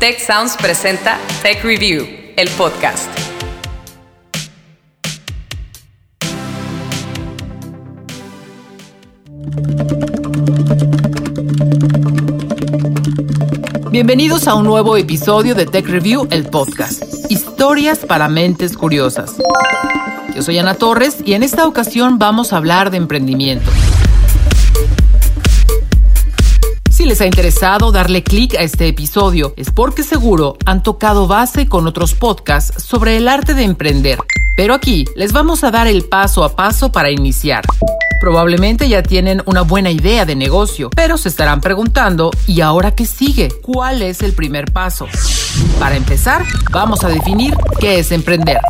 Tech Sounds presenta Tech Review, el podcast. Bienvenidos a un nuevo episodio de Tech Review, el podcast. Historias para mentes curiosas. Yo soy Ana Torres y en esta ocasión vamos a hablar de emprendimiento. Si les ha interesado darle clic a este episodio, es porque seguro han tocado base con otros podcasts sobre el arte de emprender. Pero aquí les vamos a dar el paso a paso para iniciar. Probablemente ya tienen una buena idea de negocio, pero se estarán preguntando, ¿y ahora qué sigue? ¿Cuál es el primer paso? Para empezar, vamos a definir qué es emprender.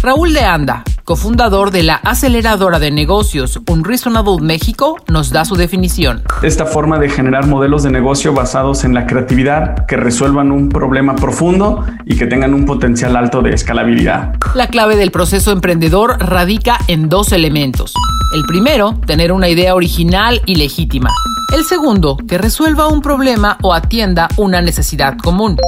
Raúl de Anda, cofundador de la aceleradora de negocios Unreasonable México, nos da su definición. Esta forma de generar modelos de negocio basados en la creatividad que resuelvan un problema profundo y que tengan un potencial alto de escalabilidad. La clave del proceso emprendedor radica en dos elementos. El primero, tener una idea original y legítima. El segundo, que resuelva un problema o atienda una necesidad común.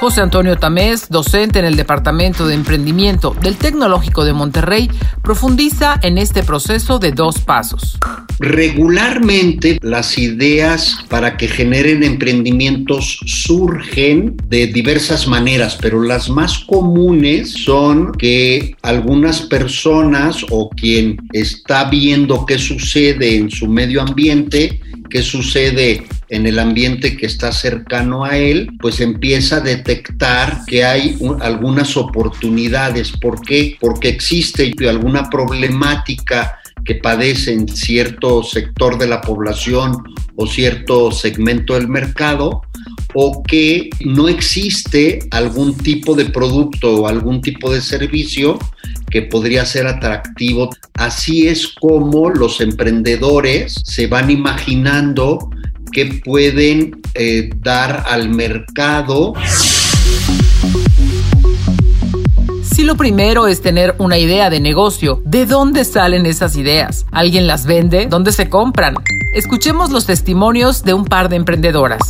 José Antonio Tamés, docente en el Departamento de Emprendimiento del Tecnológico de Monterrey, profundiza en este proceso de dos pasos. Regularmente las ideas para que generen emprendimientos surgen de diversas maneras, pero las más comunes son que algunas personas o quien está viendo qué sucede en su medio ambiente qué sucede en el ambiente que está cercano a él, pues empieza a detectar que hay algunas oportunidades. ¿Por qué? Porque existe alguna problemática que padece en cierto sector de la población o cierto segmento del mercado o que no existe algún tipo de producto o algún tipo de servicio que podría ser atractivo. Así es como los emprendedores se van imaginando que pueden eh, dar al mercado. Si lo primero es tener una idea de negocio, ¿de dónde salen esas ideas? ¿Alguien las vende? ¿Dónde se compran? Escuchemos los testimonios de un par de emprendedoras.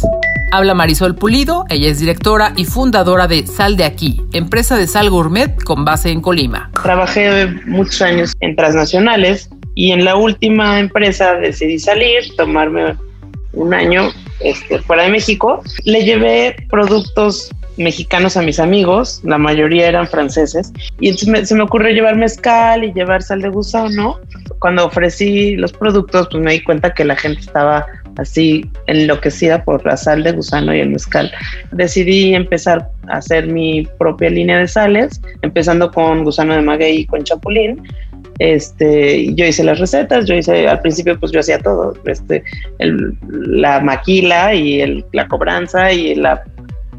Habla Marisol Pulido, ella es directora y fundadora de Sal de Aquí, empresa de sal gourmet con base en Colima. Trabajé muchos años en transnacionales y en la última empresa decidí salir, tomarme un año este, fuera de México. Le llevé productos mexicanos a mis amigos, la mayoría eran franceses, y entonces se me ocurrió llevar mezcal y llevar sal de gusano. Cuando ofrecí los productos, pues me di cuenta que la gente estaba así enloquecida por la sal de gusano y el mezcal. Decidí empezar a hacer mi propia línea de sales, empezando con gusano de maguey y con chapulín. Este, yo hice las recetas, yo hice, al principio pues yo hacía todo, este, la maquila y el, la cobranza y la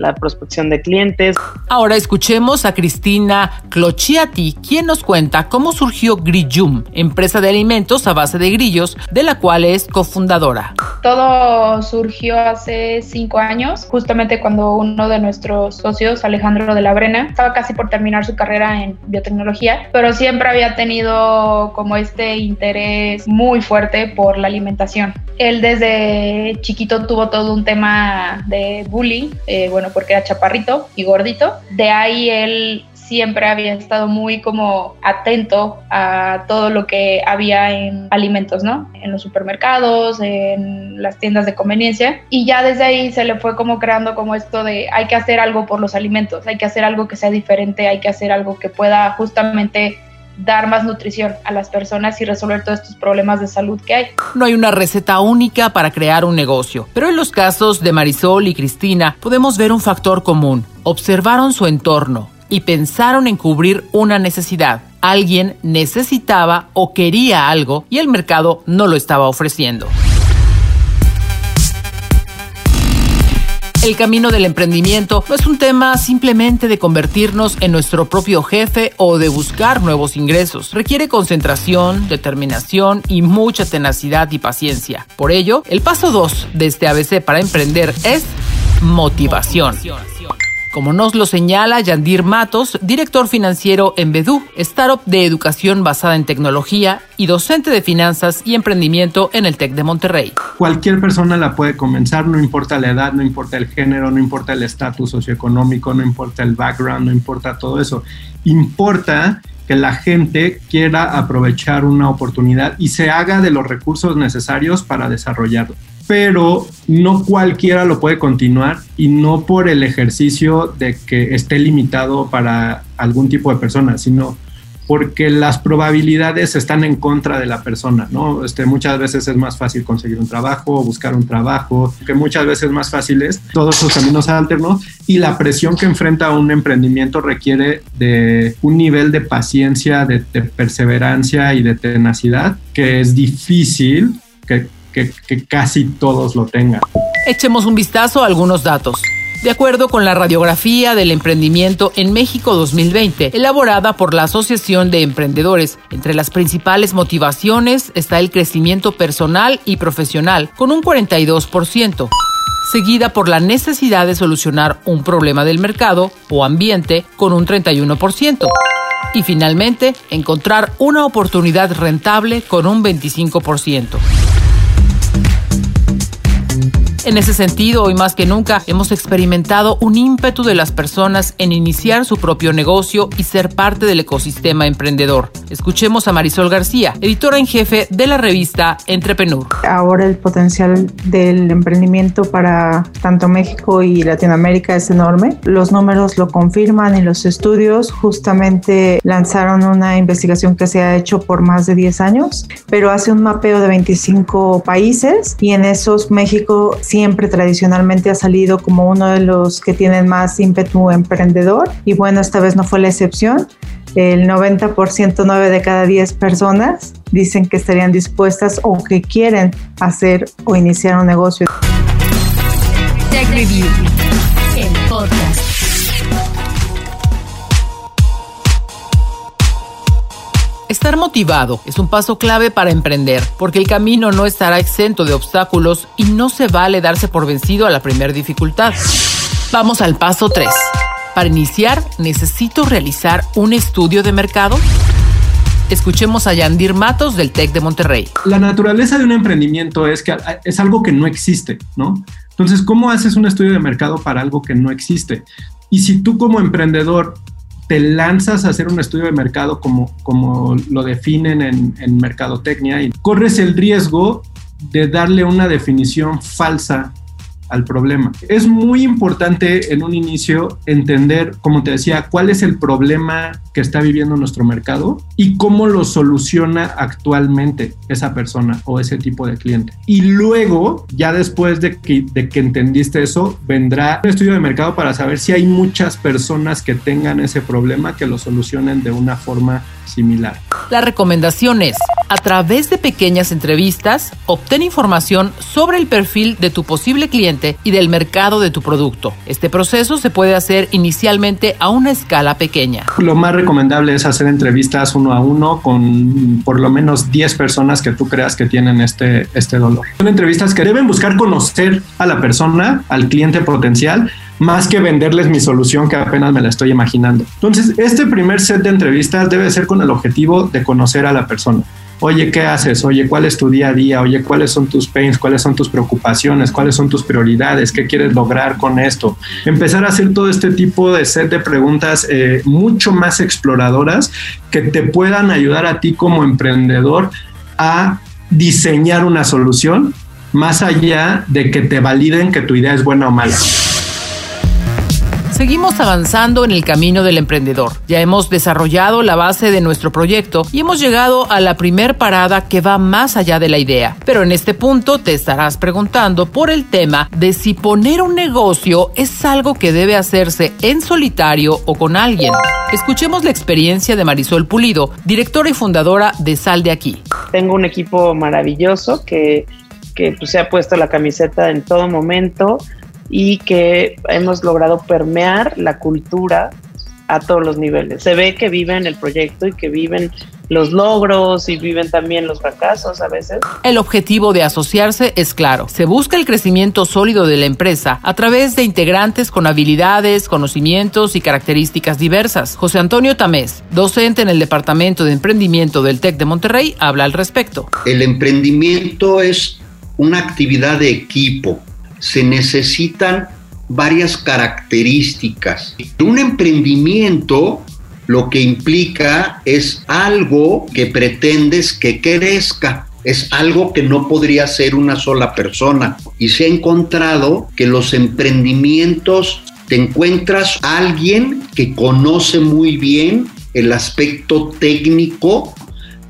la prospección de clientes. Ahora escuchemos a Cristina Clociati, quien nos cuenta cómo surgió Grillum, empresa de alimentos a base de grillos, de la cual es cofundadora. Todo surgió hace cinco años, justamente cuando uno de nuestros socios, Alejandro de la Brena, estaba casi por terminar su carrera en biotecnología, pero siempre había tenido como este interés muy fuerte por la alimentación. Él desde chiquito tuvo todo un tema de bullying, eh, bueno, porque era chaparrito y gordito. De ahí él siempre había estado muy como atento a todo lo que había en alimentos, ¿no? En los supermercados, en las tiendas de conveniencia. Y ya desde ahí se le fue como creando como esto de hay que hacer algo por los alimentos, hay que hacer algo que sea diferente, hay que hacer algo que pueda justamente dar más nutrición a las personas y resolver todos estos problemas de salud que hay. No hay una receta única para crear un negocio, pero en los casos de Marisol y Cristina podemos ver un factor común. Observaron su entorno y pensaron en cubrir una necesidad. Alguien necesitaba o quería algo y el mercado no lo estaba ofreciendo. El camino del emprendimiento no es un tema simplemente de convertirnos en nuestro propio jefe o de buscar nuevos ingresos. Requiere concentración, determinación y mucha tenacidad y paciencia. Por ello, el paso 2 de este ABC para emprender es motivación. Como nos lo señala Yandir Matos, director financiero en Bedú, startup de educación basada en tecnología y docente de finanzas y emprendimiento en el TEC de Monterrey. Cualquier persona la puede comenzar, no importa la edad, no importa el género, no importa el estatus socioeconómico, no importa el background, no importa todo eso. Importa que la gente quiera aprovechar una oportunidad y se haga de los recursos necesarios para desarrollarlo pero no cualquiera lo puede continuar y no por el ejercicio de que esté limitado para algún tipo de persona, sino porque las probabilidades están en contra de la persona, ¿no? Este, muchas veces es más fácil conseguir un trabajo, buscar un trabajo, que muchas veces más fácil es todos esos caminos alternos y la presión que enfrenta un emprendimiento requiere de un nivel de paciencia, de perseverancia y de tenacidad que es difícil que que, casi todos lo tengan. Echemos un vistazo a algunos datos. De acuerdo con la radiografía del emprendimiento en México 2020, elaborada por la Asociación de Emprendedores, entre las principales motivaciones está el crecimiento personal y profesional, con un 42%, seguida por la necesidad de solucionar un problema del mercado o ambiente, con un 31%. Y finalmente, encontrar una oportunidad rentable con un 25%. En ese sentido, hoy más que nunca, hemos experimentado un ímpetu de las personas en iniciar su propio negocio y ser parte del ecosistema emprendedor. Escuchemos a Marisol García, editora en jefe de la revista Entrepreneur. Ahora el potencial del emprendimiento para tanto México y Latinoamérica es enorme. Los números lo confirman y los estudios justamente lanzaron una investigación que se ha hecho por más de 10 años, pero hace un mapeo de 25 países y en esos México siempre tradicionalmente ha salido como uno de los que tienen más ímpetu emprendedor y bueno, esta vez no fue la excepción. El 90%, 9 de cada 10 personas dicen que estarían dispuestas o que quieren hacer o iniciar un negocio. Tech Review, Estar motivado es un paso clave para emprender, porque el camino no estará exento de obstáculos y no se vale darse por vencido a la primera dificultad. Vamos al paso 3. Para iniciar, necesito realizar un estudio de mercado. Escuchemos a Yandir Matos del TEC de Monterrey. La naturaleza de un emprendimiento es que es algo que no existe, ¿no? Entonces, ¿cómo haces un estudio de mercado para algo que no existe? Y si tú como emprendedor te lanzas a hacer un estudio de mercado como, como lo definen en, en mercadotecnia y corres el riesgo de darle una definición falsa al problema. Es muy importante en un inicio entender, como te decía, cuál es el problema que está viviendo nuestro mercado y cómo lo soluciona actualmente esa persona o ese tipo de cliente. Y luego, ya después de que, de que entendiste eso, vendrá un estudio de mercado para saber si hay muchas personas que tengan ese problema que lo solucionen de una forma similar. La recomendación es, a través de pequeñas entrevistas, obtén información sobre el perfil de tu posible cliente y del mercado de tu producto. Este proceso se puede hacer inicialmente a una escala pequeña. Lo más recomendable es hacer entrevistas uno a uno con por lo menos 10 personas que tú creas que tienen este, este dolor. Son entrevistas que deben buscar conocer a la persona, al cliente potencial, más que venderles mi solución que apenas me la estoy imaginando. Entonces, este primer set de entrevistas debe ser con el objetivo de conocer a la persona. Oye, ¿qué haces? Oye, ¿cuál es tu día a día? Oye, ¿cuáles son tus pains? ¿Cuáles son tus preocupaciones? ¿Cuáles son tus prioridades? ¿Qué quieres lograr con esto? Empezar a hacer todo este tipo de set de preguntas eh, mucho más exploradoras que te puedan ayudar a ti como emprendedor a diseñar una solución más allá de que te validen que tu idea es buena o mala. Seguimos avanzando en el camino del emprendedor. Ya hemos desarrollado la base de nuestro proyecto y hemos llegado a la primer parada que va más allá de la idea. Pero en este punto te estarás preguntando por el tema de si poner un negocio es algo que debe hacerse en solitario o con alguien. Escuchemos la experiencia de Marisol Pulido, directora y fundadora de Sal de Aquí. Tengo un equipo maravilloso que, que pues, se ha puesto la camiseta en todo momento y que hemos logrado permear la cultura a todos los niveles. Se ve que viven el proyecto y que viven los logros y viven también los fracasos a veces. El objetivo de asociarse es claro. Se busca el crecimiento sólido de la empresa a través de integrantes con habilidades, conocimientos y características diversas. José Antonio Tamés, docente en el Departamento de Emprendimiento del TEC de Monterrey, habla al respecto. El emprendimiento es una actividad de equipo. Se necesitan varias características. Un emprendimiento lo que implica es algo que pretendes que crezca. Es algo que no podría ser una sola persona. Y se ha encontrado que los emprendimientos te encuentras a alguien que conoce muy bien el aspecto técnico,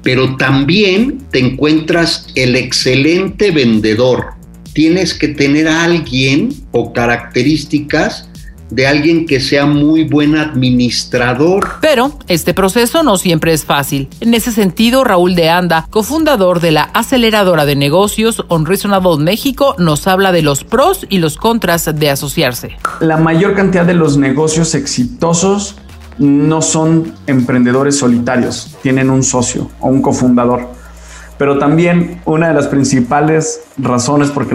pero también te encuentras el excelente vendedor tienes que tener a alguien o características de alguien que sea muy buen administrador. Pero este proceso no siempre es fácil. En ese sentido, Raúl de Anda, cofundador de la aceleradora de negocios Unreasonable México, nos habla de los pros y los contras de asociarse. La mayor cantidad de los negocios exitosos no son emprendedores solitarios, tienen un socio o un cofundador pero también una de las principales razones por,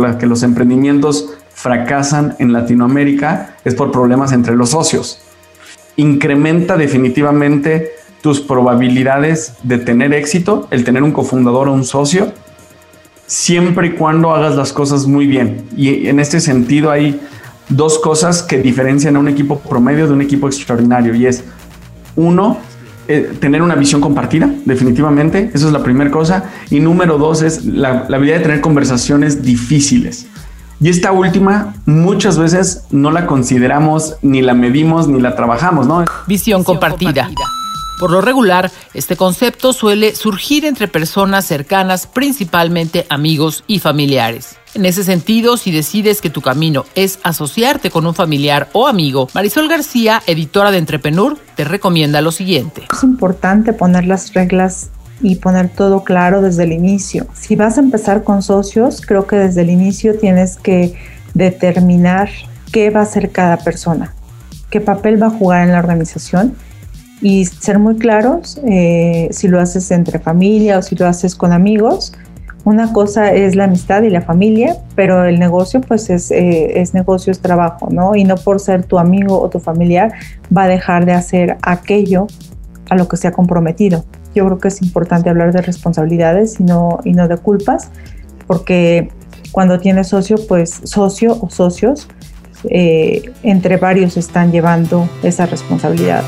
las que los emprendimientos fracasan en Latinoamérica es por problemas entre los socios. Incrementa definitivamente tus probabilidades de tener éxito, el tener un cofundador o un socio, siempre y cuando hagas las cosas muy bien. Y en este sentido hay dos cosas que diferencian a un equipo promedio de un equipo extraordinario y es uno, eh, tener una visión compartida, definitivamente, eso es la primera cosa. Y número dos es la, la habilidad de tener conversaciones difíciles. Y esta última muchas veces no la consideramos, ni la medimos, ni la trabajamos, ¿no? Visión compartida. Por lo regular, este concepto suele surgir entre personas cercanas, principalmente amigos y familiares. En ese sentido, si decides que tu camino es asociarte con un familiar o amigo, Marisol García, editora de Entrepreneur, te recomienda lo siguiente. Es importante poner las reglas y poner todo claro desde el inicio. Si vas a empezar con socios, creo que desde el inicio tienes que determinar qué va a hacer cada persona, qué papel va a jugar en la organización y ser muy claros eh, si lo haces entre familia o si lo haces con amigos. Una cosa es la amistad y la familia, pero el negocio pues es, eh, es negocio, es trabajo, ¿no? Y no por ser tu amigo o tu familiar va a dejar de hacer aquello a lo que se ha comprometido. Yo creo que es importante hablar de responsabilidades y no, y no de culpas, porque cuando tienes socio, pues socio o socios, eh, entre varios están llevando esa responsabilidad.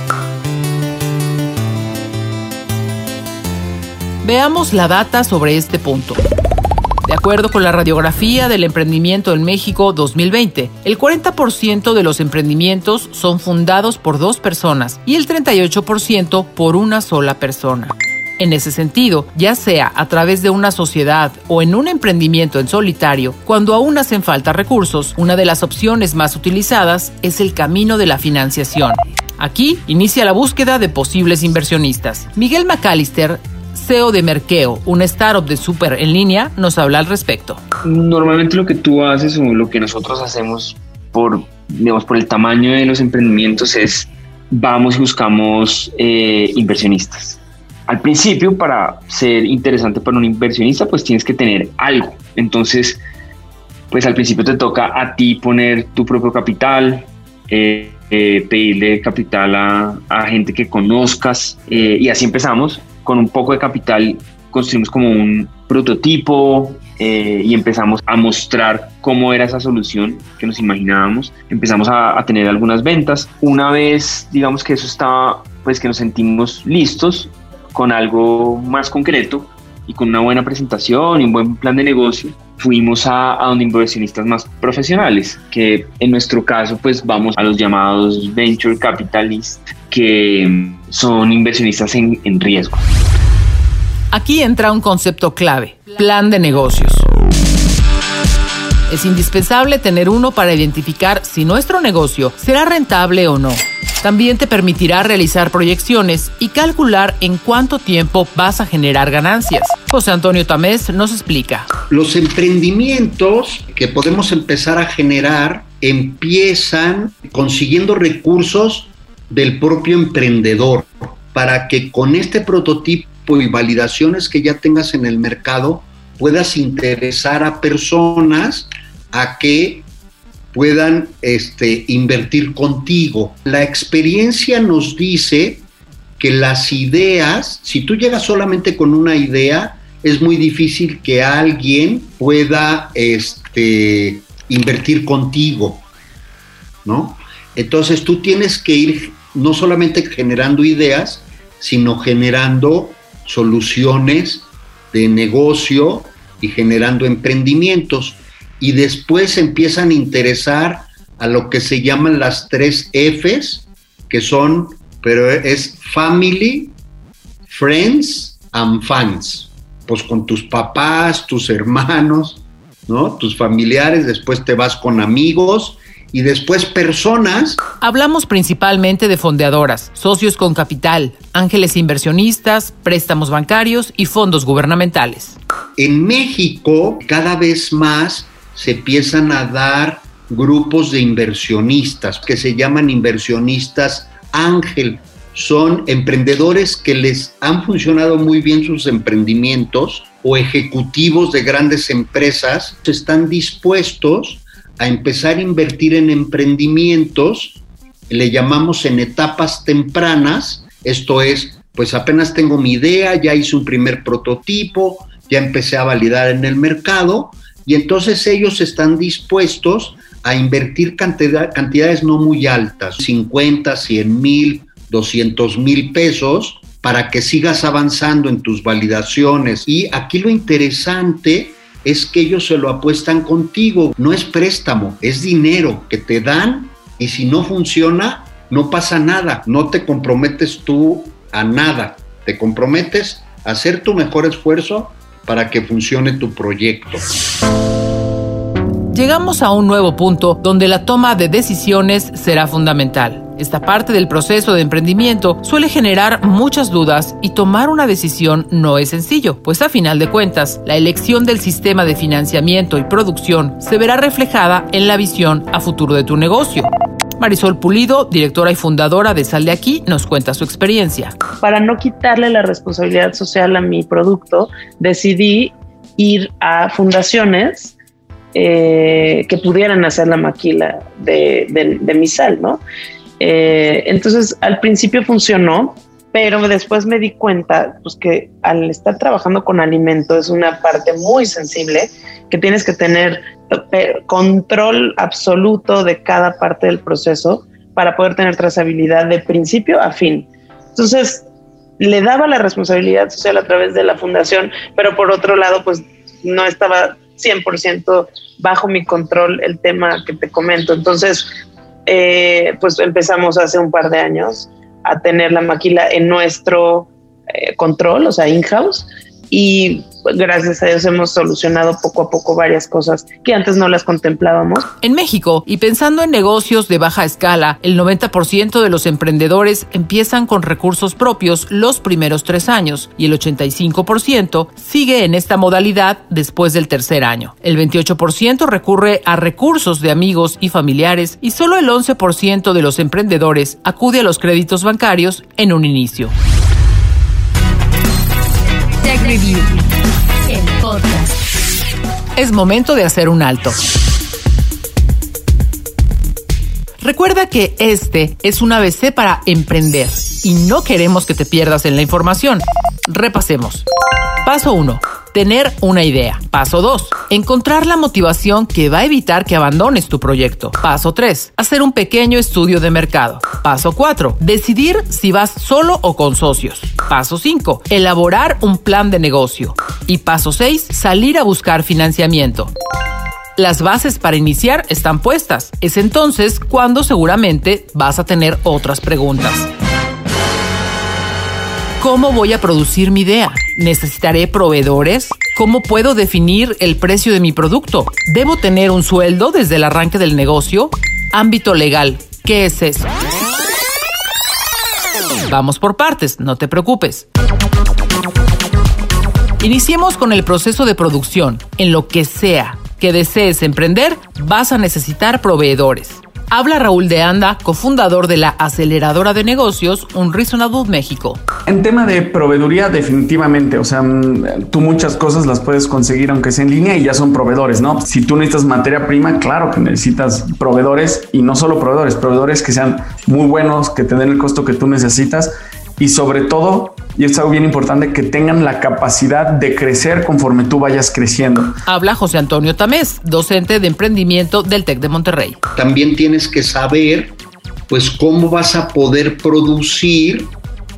Veamos la data sobre este punto. De acuerdo con la radiografía del emprendimiento en México 2020, el 40% de los emprendimientos son fundados por dos personas y el 38% por una sola persona. En ese sentido, ya sea a través de una sociedad o en un emprendimiento en solitario, cuando aún hacen falta recursos, una de las opciones más utilizadas es el camino de la financiación. Aquí inicia la búsqueda de posibles inversionistas. Miguel McAllister CEO de Merkeo, una startup de súper en línea, nos habla al respecto. Normalmente lo que tú haces o lo que nosotros hacemos por, digamos, por el tamaño de los emprendimientos es vamos y buscamos eh, inversionistas. Al principio, para ser interesante para un inversionista, pues tienes que tener algo. Entonces, pues al principio te toca a ti poner tu propio capital, eh, eh, pedirle capital a, a, gente que conozcas y así empezamos con un poco de capital construimos como un prototipo eh, y empezamos a mostrar cómo era esa solución que nos imaginábamos. Empezamos a, tener algunas ventas. Una vez, digamos que eso estaba, pues que nos sentimos listos con algo más concreto y con una buena presentación y un buen plan de negocio, fuimos a, a donde inversionistas más profesionales, que en nuestro caso pues vamos a los llamados venture capitalists, que son inversionistas en, en riesgo. Aquí entra un concepto clave, plan de negocios. Es indispensable tener uno para identificar si nuestro negocio será rentable o no. También te permitirá realizar proyecciones y calcular en cuánto tiempo vas a generar ganancias. José Antonio Tamés nos explica. Los emprendimientos que podemos empezar a generar empiezan consiguiendo recursos del propio emprendedor. para que con este prototipo y validaciones que ya tengas en el mercado puedas interesar a personas a que puedan este, invertir contigo. La experiencia nos dice que las ideas, si tú llegas solamente con una idea, es muy difícil que alguien pueda este, invertir contigo, ¿no? Entonces tú tienes que ir no solamente generando ideas, sino generando soluciones de negocio y generando emprendimientos. Y después empiezan a interesar a lo que se llaman las tres Fs, que son, pero es Family, Friends and Fans. Pues con tus papás, tus hermanos, ¿no? Tus familiares, después te vas con amigos y después personas. Hablamos principalmente de fondeadoras, socios con capital, ángeles inversionistas, préstamos bancarios y fondos gubernamentales. En México, cada vez más se empiezan a dar grupos de inversionistas que se llaman inversionistas ángel. Son emprendedores que les han funcionado muy bien sus emprendimientos o ejecutivos de grandes empresas están dispuestos a empezar a invertir en emprendimientos, le llamamos en etapas tempranas, esto es, pues apenas tengo mi idea, ya hice un primer prototipo, ya empecé a validar en el mercado y entonces ellos están dispuestos a invertir cantidades no muy altas, 50, 100 mil, 200 mil pesos, para que sigas avanzando en tus validaciones. Y aquí lo interesante es que ellos se lo apuestan contigo. No es préstamo, es dinero que te dan y si no funciona, no pasa nada. No te comprometes tú a nada. Te comprometes a hacer tu mejor esfuerzo para que funcione tu proyecto. Llegamos a un nuevo punto donde la toma de decisiones será fundamental. Esta parte del proceso de emprendimiento suele generar muchas dudas y tomar una decisión no es sencillo, pues a final de cuentas, la elección del sistema de financiamiento y producción se verá reflejada en la visión a futuro de tu negocio. Marisol Pulido, directora y fundadora de Sal de Aquí, nos cuenta su experiencia. Para no quitarle la responsabilidad social a mi producto, decidí ir a fundaciones eh, que pudieran hacer la maquila de, de mi sal, ¿no? Eh, entonces, al principio funcionó, pero después me di cuenta pues, que al estar trabajando con alimento es una parte muy sensible, que tienes que tener eh, control absoluto de cada parte del proceso para poder tener trazabilidad de principio a fin. Entonces, le daba la responsabilidad social a través de la fundación, pero por otro lado, pues no estaba 100% bajo mi control el tema que te comento. Entonces, eh, pues empezamos hace un par de años a tener la maquila en nuestro eh, control, o sea, in-house, y gracias a Dios hemos solucionado poco a poco varias cosas que antes no las contemplábamos. En México, y pensando en negocios de baja escala, el 90% de los emprendedores empiezan con recursos propios los primeros tres años y el 85% sigue en esta modalidad después del tercer año. El 28% recurre a recursos de amigos y familiares y solo el 11% de los emprendedores acude a los créditos bancarios en un inicio. El podcast. Es momento de hacer un alto. Recuerda que este es un ABC para emprender y no queremos que te pierdas en la información. Repasemos. Paso 1 tener una idea. Paso 2. Encontrar la motivación que va a evitar que abandones tu proyecto. Paso 3. Hacer un pequeño estudio de mercado. Paso 4. Decidir si vas solo o con socios. Paso 5. Elaborar un plan de negocio. Y paso 6. Salir a buscar financiamiento. Las bases para iniciar están puestas. Es entonces cuando seguramente vas a tener otras preguntas. ¿Cómo voy a producir mi idea? ¿Necesitaré proveedores? ¿Cómo puedo definir el precio de mi producto? ¿Debo tener un sueldo desde el arranque del negocio? Ámbito legal. ¿Qué es eso? Vamos por partes, no te preocupes. Iniciemos con el proceso de producción. En lo que sea que desees emprender, vas a necesitar proveedores. Habla Raúl de Anda, cofundador de la aceleradora de negocios Un Reasonable México. En tema de proveeduría, definitivamente, o sea, mm, tú muchas cosas las puedes conseguir aunque sea en línea y ya son proveedores, ¿no? Si tú necesitas materia prima, claro que necesitas proveedores y no solo proveedores, proveedores que sean muy buenos, que te den el costo que tú necesitas y sobre todo, y es algo bien importante, que tengan la capacidad de crecer conforme tú vayas creciendo. Habla José Antonio Tamés, docente de emprendimiento del TEC de Monterrey. También tienes que saber, pues, cómo vas a poder producir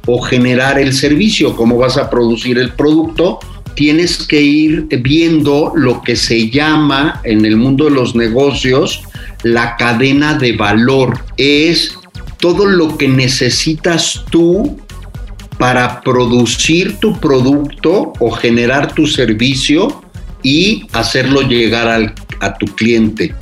o generar el servicio, cómo vas a producir el producto. Tienes que ir viendo lo que se llama en el mundo de los negocios la cadena de valor. Es todo lo que necesitas tú para producir tu producto o generar tu servicio y hacerlo llegar al, a tu cliente.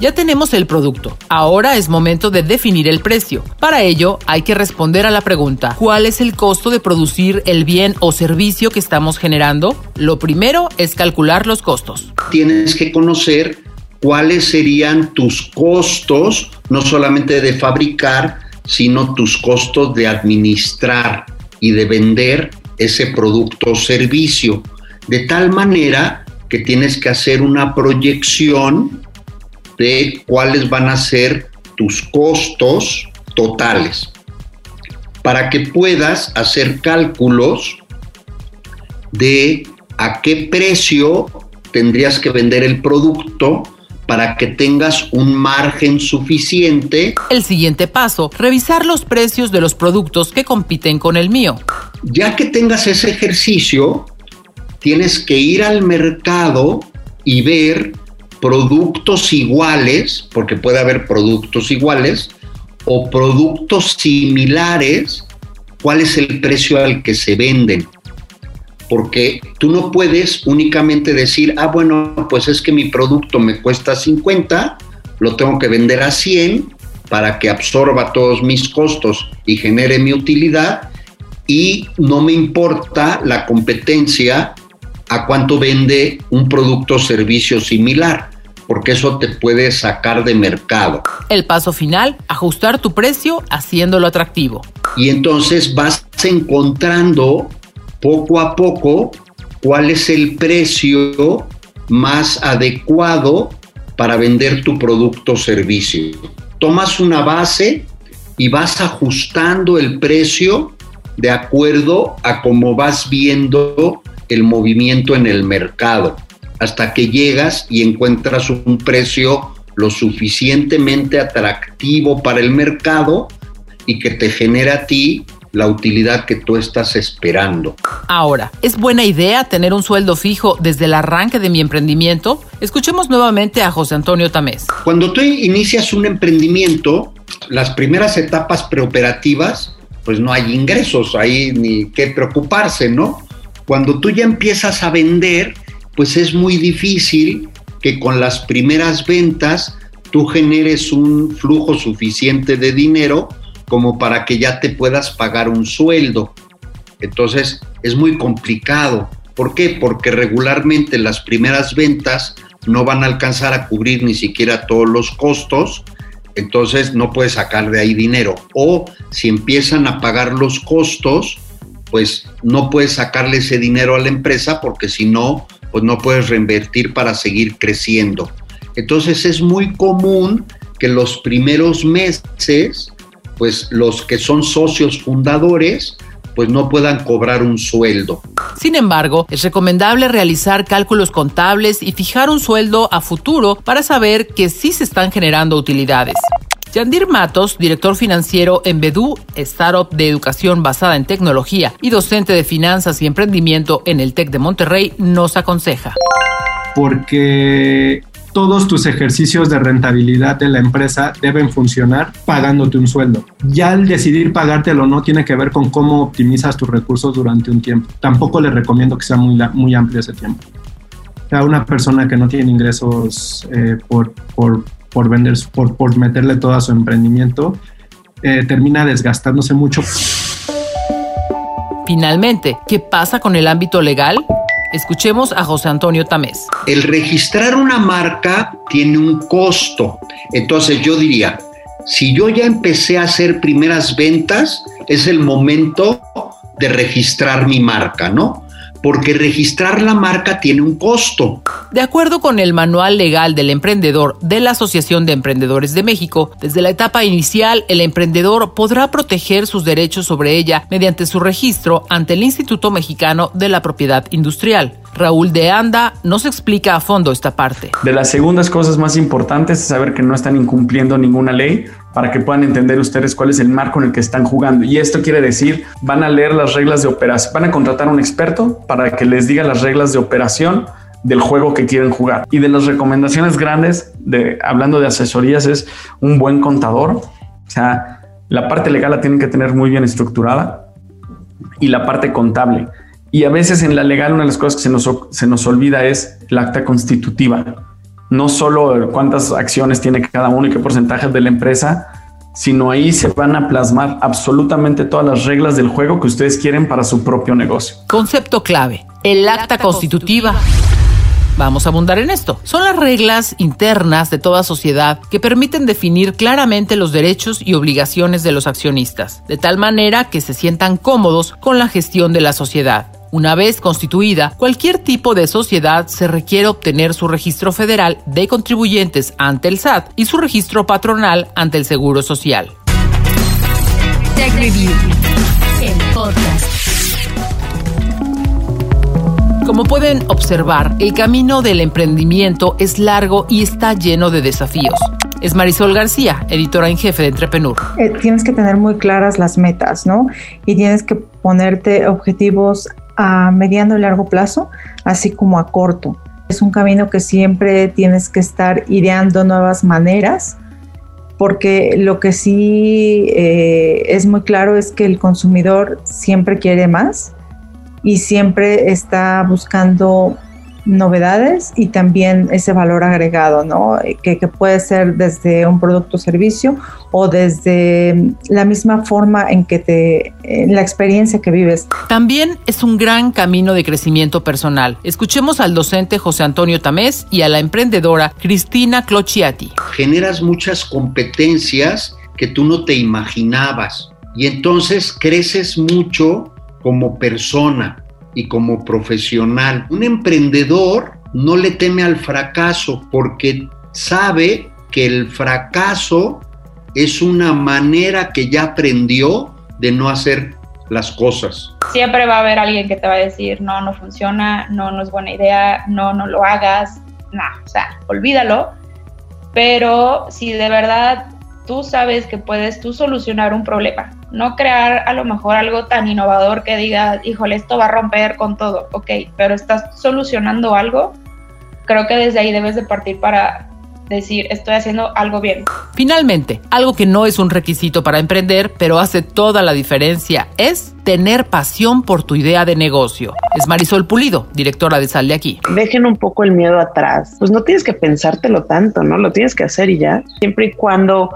Ya tenemos el producto. Ahora es momento de definir el precio. Para ello, hay que responder a la pregunta, ¿cuál es el costo de producir el bien o servicio que estamos generando? Lo primero es calcular los costos. Tienes que conocer cuáles serían tus costos, no solamente de fabricar, sino tus costos de administrar y de vender ese producto o servicio. De tal manera que tienes que hacer una proyección de cuáles van a ser tus costos totales para que puedas hacer cálculos de a qué precio tendrías que vender el producto para que tengas un margen suficiente. El siguiente paso, revisar los precios de los productos que compiten con el mío. Ya que tengas ese ejercicio, tienes que ir al mercado y ver productos iguales, porque puede haber productos iguales, o productos similares, cuál es el precio al que se venden porque tú no puedes únicamente decir, ah, bueno, pues es que mi producto me cuesta 50, lo tengo que vender a 100 para que absorba todos mis costos y genere mi utilidad y no me importa la competencia a cuánto vende un producto o servicio similar, porque eso te puede sacar de mercado. El paso final, ajustar tu precio haciéndolo atractivo. Y entonces vas encontrando poco a poco cuál es el precio más adecuado para vender tu producto o servicio. Tomas una base y vas ajustando el precio de acuerdo a cómo vas viendo el movimiento en el mercado, hasta que llegas y encuentras un precio lo suficientemente atractivo para el mercado y que te genera a ti la utilidad que tú estás esperando. Ahora, ¿es buena idea tener un sueldo fijo desde el arranque de mi emprendimiento? Escuchemos nuevamente a José Antonio Tamés. Cuando tú inicias un emprendimiento, las primeras etapas preoperativas, pues no hay ingresos, hay ni que preocuparse, ¿no? Cuando tú ya empiezas a vender, pues es muy difícil que con las primeras ventas tú generes un flujo suficiente de dinero como para que ya te puedas pagar un sueldo. Entonces es muy complicado. ¿Por qué? Porque regularmente las primeras ventas no van a alcanzar a cubrir ni siquiera todos los costos, entonces no puedes sacar de ahí dinero. O si empiezan a pagar los costos, pues no puedes sacarle ese dinero a la empresa porque si no, pues no puedes reinvertir para seguir creciendo. Entonces es muy común que los primeros meses pues los que son socios fundadores pues no puedan cobrar un sueldo. Sin embargo, es recomendable realizar cálculos contables y fijar un sueldo a futuro para saber que sí se están generando utilidades. Yandir Matos, director financiero en Bedú, startup de educación basada en tecnología y docente de finanzas y emprendimiento en el TEC de Monterrey, nos aconseja. Porque todos tus ejercicios de rentabilidad de la empresa deben funcionar pagándote un sueldo. Ya el decidir pagártelo o no tiene que ver con cómo optimizas tus recursos durante un tiempo. Tampoco le recomiendo que sea muy, muy amplio ese tiempo. Sea, una persona que no tiene ingresos eh, por, por, por, vender, por, por meterle todo a su emprendimiento, eh, termina desgastándose mucho. Finalmente, ¿qué pasa con el ámbito legal? Escuchemos a José Antonio Tamés. El registrar una marca tiene un costo. Entonces yo diría, Si yo ya empecé a hacer primeras ventas, es el momento de registrar mi marca, ¿no? Porque registrar la marca tiene un costo. De acuerdo con el Manual Legal del Emprendedor de la Asociación de Emprendedores de México, desde la etapa inicial el emprendedor podrá proteger sus derechos sobre ella mediante su registro ante el Instituto Mexicano de la Propiedad Industrial. Raúl de Anda nos explica a fondo esta parte. De las segundas cosas más importantes es saber que no están incumpliendo ninguna ley para que puedan entender ustedes cuál es el marco en el que están jugando. Y esto quiere decir, van a leer las reglas de operación, van a contratar a un experto para que les diga las reglas de operación del juego que quieren jugar. Y de las recomendaciones grandes, de, hablando de asesorías, es un buen contador. O sea, la parte legal la tienen que tener muy bien estructurada y la parte contable. Y a veces en la legal una de las cosas que se nos, se nos olvida es el acta constitutiva no solo cuántas acciones tiene cada uno y qué porcentaje de la empresa, sino ahí se van a plasmar absolutamente todas las reglas del juego que ustedes quieren para su propio negocio. Concepto clave, el acta constitutiva. Vamos a abundar en esto. Son las reglas internas de toda sociedad que permiten definir claramente los derechos y obligaciones de los accionistas, de tal manera que se sientan cómodos con la gestión de la sociedad. Una vez constituida, cualquier tipo de sociedad se requiere obtener su registro federal de contribuyentes ante el SAT y su registro patronal ante el Seguro Social. Tech Review, el podcast. Como pueden observar, el camino del emprendimiento es largo y está lleno de desafíos. Es Marisol García, editora en jefe de Entrepreneur. Eh, tienes que tener muy claras las metas, ¿no? Y tienes que ponerte objetivos a mediano y largo plazo, así como a corto. Es un camino que siempre tienes que estar ideando nuevas maneras, porque lo que sí eh, es muy claro es que el consumidor siempre quiere más y siempre está buscando novedades y también ese valor agregado, ¿no? Que, puede ser desde un producto o servicio o desde la misma forma en que te, la experiencia que vives. También es un gran camino de crecimiento personal. Escuchemos al docente José Antonio Tamés y a la emprendedora Cristina Clociati. Generas muchas competencias que tú no te imaginabas y entonces creces mucho como persona y como profesional. Un emprendedor no le teme al fracaso porque sabe que el fracaso es una manera que ya aprendió de no hacer las cosas. Siempre va a haber alguien que te va a decir, no, no funciona, no, no es buena idea, no, no lo hagas, no, o sea, olvídalo. Pero si de verdad tú sabes que puedes tú solucionar un problema, no crear a lo mejor algo tan innovador que diga, híjole, esto va a romper con todo, ok, pero estás solucionando algo, creo que desde ahí debes de partir para decir, estoy haciendo algo bien. Finalmente, algo que no es un requisito para emprender, pero hace toda la diferencia, es tener pasión por tu idea de negocio. Es Marisol Pulido, directora de Sal de Aquí. Dejen un poco el miedo atrás. Pues no tienes que pensártelo tanto, ¿no? Lo tienes que hacer y ya. Siempre y cuando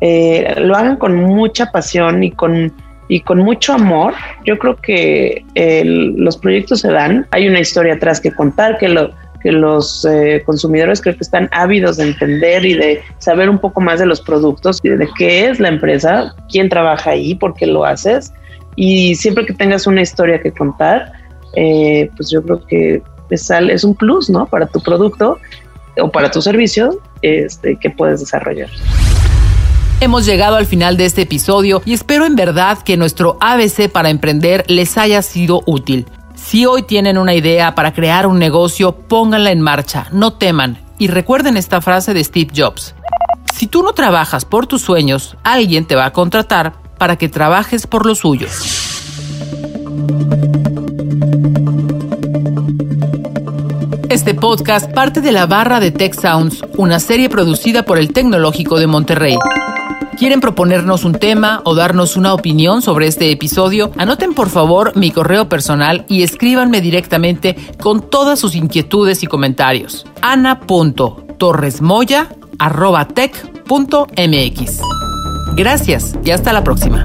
eh, lo hagan con mucha pasión y con, y con mucho amor, yo creo que los proyectos se dan. Hay una historia atrás que contar, que, lo, que los eh, consumidores creo que están ávidos de entender y de saber un poco más de los productos, y de qué es la empresa, quién trabaja ahí, por qué lo haces. Y siempre que tengas una historia que contar, eh, pues yo creo que es, es un plus, ¿no? Para tu producto o para tu servicio este, que puedes desarrollar. Hemos llegado al final de este episodio y espero en verdad que nuestro ABC para emprender les haya sido útil. Si hoy tienen una idea para crear un negocio, pónganla en marcha, no teman y recuerden esta frase de Steve Jobs. Si tú no trabajas por tus sueños, alguien te va a contratar para que trabajes por los suyos. Este podcast parte de la barra de Tech Sounds, una serie producida por el Tecnológico de Monterrey. ¿Quieren proponernos un tema o darnos una opinión sobre este episodio? Anoten por favor mi correo personal y escríbanme directamente con todas sus inquietudes y comentarios. ana.torresmoya.tech.mx Gracias y hasta la próxima.